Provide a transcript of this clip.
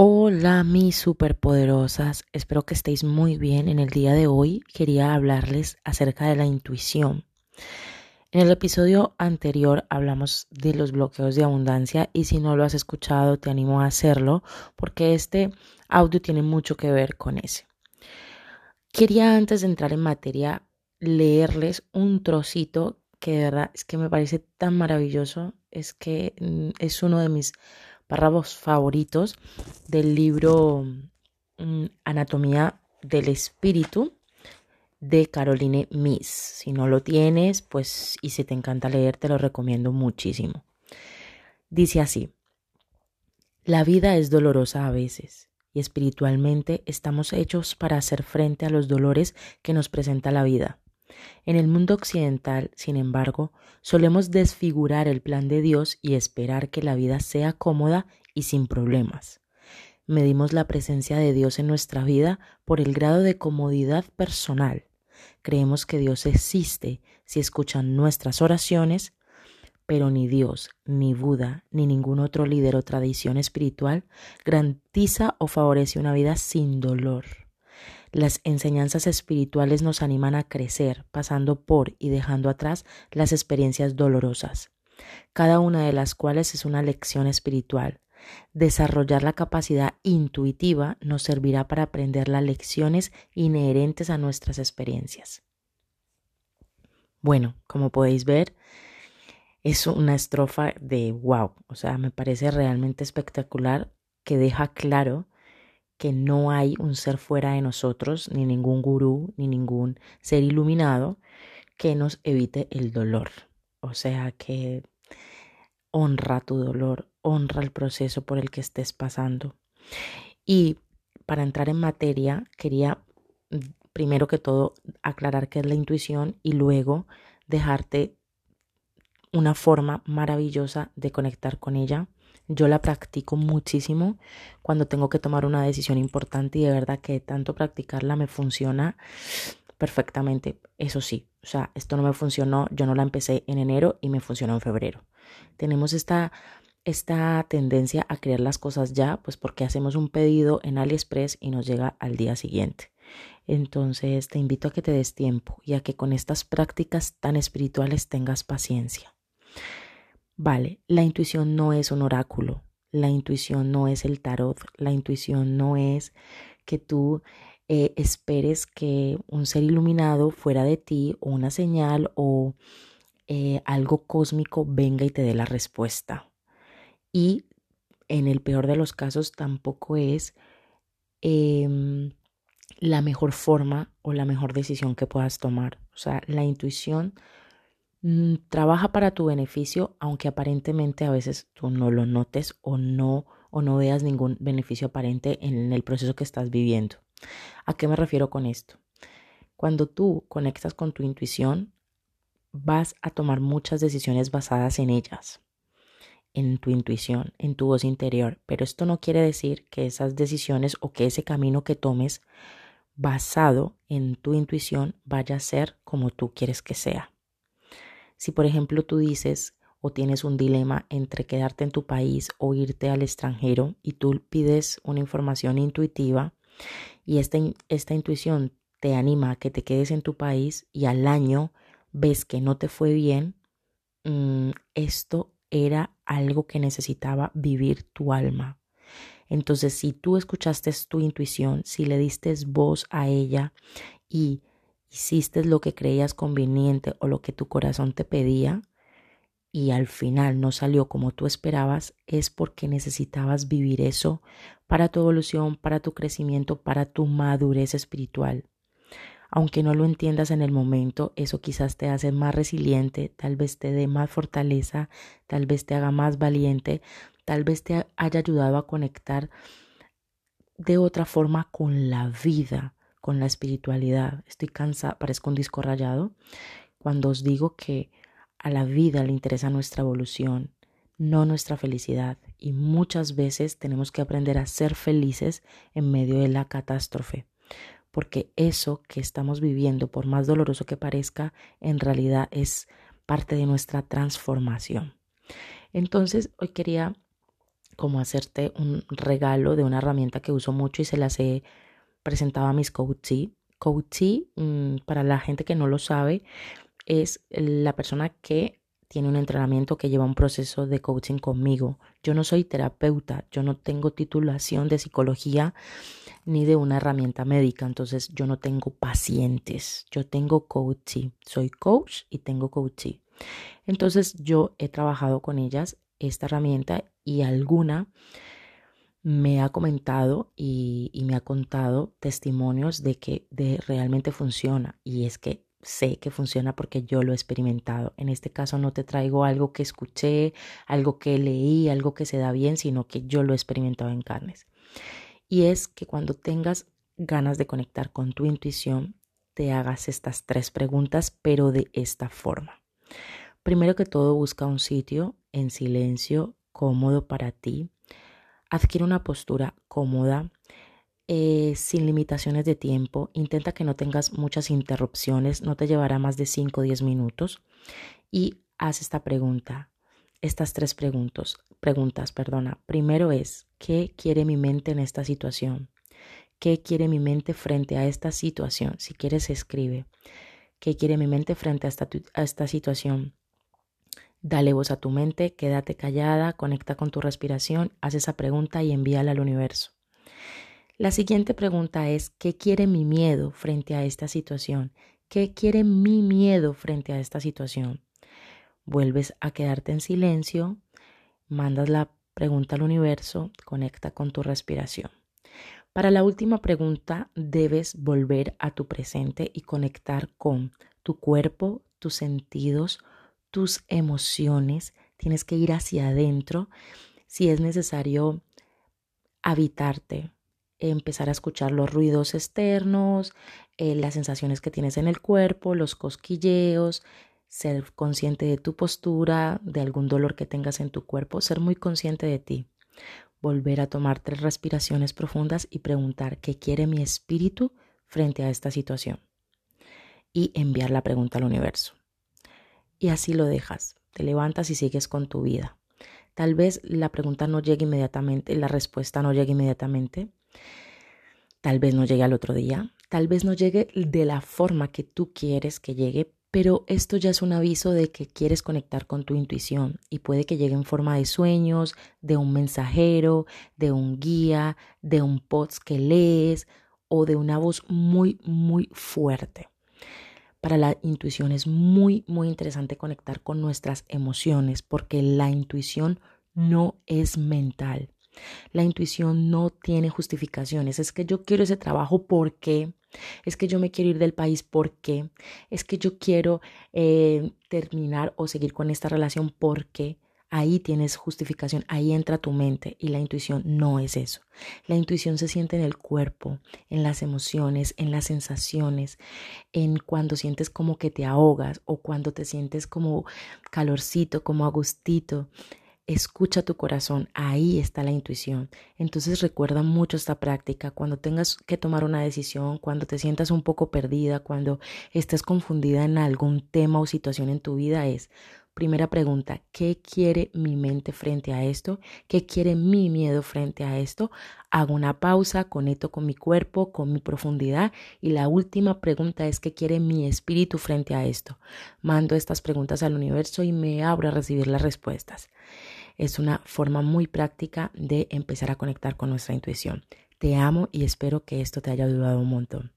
Hola mis superpoderosas, espero que estéis muy bien. En el día de hoy quería hablarles acerca de la intuición. En el episodio anterior hablamos de los bloqueos de abundancia y si no lo has escuchado te animo a hacerlo porque este audio tiene mucho que ver con ese. Quería antes de entrar en materia leerles un trocito que de verdad es que me parece tan maravilloso, es que mm, es uno de mis párrafos favoritos del libro mm, Anatomía del Espíritu de Caroline Miss. Si no lo tienes, pues y si te encanta leer, te lo recomiendo muchísimo. Dice así, la vida es dolorosa a veces y espiritualmente estamos hechos para hacer frente a los dolores que nos presenta la vida. En el mundo occidental, sin embargo, solemos desfigurar el plan de Dios y esperar que la vida sea cómoda y sin problemas. Medimos la presencia de Dios en nuestra vida por el grado de comodidad personal. Creemos que Dios existe si escuchan nuestras oraciones, pero ni Dios, ni Buda, ni ningún otro líder o tradición espiritual garantiza o favorece una vida sin dolor. Las enseñanzas espirituales nos animan a crecer, pasando por y dejando atrás las experiencias dolorosas, cada una de las cuales es una lección espiritual. Desarrollar la capacidad intuitiva nos servirá para aprender las lecciones inherentes a nuestras experiencias. Bueno, como podéis ver, es una estrofa de wow, o sea, me parece realmente espectacular que deja claro que no hay un ser fuera de nosotros, ni ningún gurú, ni ningún ser iluminado que nos evite el dolor. O sea que honra tu dolor, honra el proceso por el que estés pasando. Y para entrar en materia, quería mm, primero que todo aclarar qué es la intuición y luego dejarte una forma maravillosa de conectar con ella yo la practico muchísimo cuando tengo que tomar una decisión importante y de verdad que tanto practicarla me funciona perfectamente. Eso sí, o sea, esto no me funcionó, yo no la empecé en enero y me funcionó en febrero. Tenemos esta esta tendencia a crear las cosas ya, pues porque hacemos un pedido en AliExpress y nos llega al día siguiente. Entonces te invito a que te des tiempo y a que con estas prácticas tan espirituales tengas paciencia. Vale, la intuición no es un oráculo, la intuición no es el tarot, la intuición no es que tú eh, esperes que un ser iluminado fuera de ti o una señal o eh, algo cósmico venga y te dé la respuesta. Y en el peor de los casos tampoco es em, la mejor forma o la mejor decisión que puedas tomar. O sea, la intuición trabaja para tu beneficio, aunque aparentemente a veces tú no lo notes o no o no veas ningún beneficio aparente en el proceso que estás viviendo. ¿A qué me refiero con esto? Cuando tú conectas con tu intuición, vas a tomar muchas decisiones basadas en ellas, en tu intuición, en tu voz interior, pero esto no quiere decir que esas decisiones o que ese camino que tomes basado en tu intuición vaya a ser como tú quieres que sea. Si por ejemplo tú dices o tienes un dilema entre quedarte en tu país o irte al extranjero y tú pides una información intuitiva y esta, esta intuición te anima a que te quedes en tu país y al año ves que no te fue bien, mm, esto era algo que necesitaba vivir tu alma. Entonces, si tú escuchaste tu intuición, si le diste voz a ella y hiciste lo que creías conveniente o lo que tu corazón te pedía y al final no salió como tú esperabas, es porque necesitabas vivir eso para tu evolución, para tu crecimiento, para tu madurez espiritual. Aunque no lo entiendas en el momento, eso quizás te hace más resiliente, tal vez te dé más fortaleza, tal vez te haga más valiente, tal vez te haya ayudado a conectar de otra forma con la vida con la espiritualidad. Estoy cansada, parezco un disco rayado, cuando os digo que a la vida le interesa nuestra evolución, no nuestra felicidad. Y muchas veces tenemos que aprender a ser felices en medio de la catástrofe. Porque eso que estamos viviendo, por más doloroso que parezca, en realidad es parte de nuestra transformación. Entonces, hoy quería como hacerte un regalo de una herramienta que uso mucho y se las he presentado a mis coachees. Coachee, mm, para la gente que no lo sabe, es la persona que tiene un entrenamiento que lleva un proceso de coaching conmigo. Yo no soy terapeuta, yo no tengo titulación de psicología ni de una herramienta médica, entonces yo no tengo pacientes, yo tengo coachee, soy coach y tengo coachee. Entonces yo he trabajado con ellas esta herramienta y alguna me ha comentado y, me ha contado testimonios de que de, realmente funciona y es que sé que funciona porque yo lo he experimentado. En este caso no te traigo algo que escuché, algo que leí, algo que se da bien, sino que yo lo he experimentado en carnes. Y es que cuando tengas ganas de conectar con tu intuición, te hagas estas tres preguntas, pero de esta forma. Primero que todo, busca un sitio en silencio, cómodo para ti. Adquiere una postura cómoda eh, sin limitaciones de tiempo. Intenta que no tengas muchas interrupciones, no te llevará más de 5 o 10 minutos. Y haz esta pregunta, estas tres preguntas, preguntas, perdona. Primero es, ¿qué quiere mi mente en esta situación? ¿Qué quiere mi mente frente a esta situación? Si quieres, escribe. ¿Qué quiere mi mente frente a esta, a esta situación? Dale voz a tu mente, quédate callada, conecta con tu respiración, haz esa pregunta y envíala al universo. La siguiente pregunta es, ¿qué quiere mi miedo frente a esta situación? ¿Qué quiere mi miedo frente a esta situación? Vuelves a quedarte en silencio, mandas la pregunta al universo, conecta con tu respiración. Para la última pregunta debes volver a tu presente y conectar con tu cuerpo, tus sentidos, tus emociones. Tienes que ir hacia adentro. Si es necesario habitarte, empezar a escuchar los ruidos externos, eh, las sensaciones que tienes en el cuerpo, los cosquilleos, ser consciente de tu postura, de algún dolor que tengas en tu cuerpo, ser muy consciente de ti. Volver a tomar tres respiraciones profundas y preguntar qué quiere mi espíritu frente a esta situación. Y enviar la pregunta al universo. Y así lo dejas. Te levantas y sigues con tu vida. Tal vez la pregunta no llegue inmediatamente, la respuesta no llegue inmediatamente, Tal vez no llegue al otro día, tal vez no llegue de la forma que tú quieres que llegue, pero esto ya es un aviso de que quieres conectar con tu intuición y puede que llegue en forma de sueños, de un mensajero, de un guía, de un post que lees o de una voz muy, muy fuerte. Para la intuición es muy, muy interesante conectar con nuestras emociones porque la intuición no es mental. La intuición no tiene justificaciones. Es que yo quiero ese trabajo porque, es que yo me quiero ir del país porque, es que yo quiero eh, terminar o seguir con esta relación porque. Ahí tienes justificación, ahí entra tu mente y la intuición no es eso. La intuición se siente en el cuerpo, en las emociones, en las sensaciones, en cuando sientes como que te ahogas o cuando te sientes como calorcito, como agustito. Escucha tu corazón, ahí está la intuición. Entonces recuerda mucho esta práctica cuando tengas que tomar una decisión, cuando te sientas un poco perdida, cuando estés confundida en algún tema o situación en tu vida es, primera pregunta, ¿qué quiere mi mente frente a esto? ¿Qué quiere mi miedo frente a esto? Hago una pausa, conecto con mi cuerpo, con mi profundidad y la última pregunta es, ¿qué quiere mi espíritu frente a esto? Mando estas preguntas al universo y me abro a recibir las respuestas. Es una forma muy práctica de empezar a conectar con nuestra intuición. Te amo y espero que esto te haya ayudado un montón.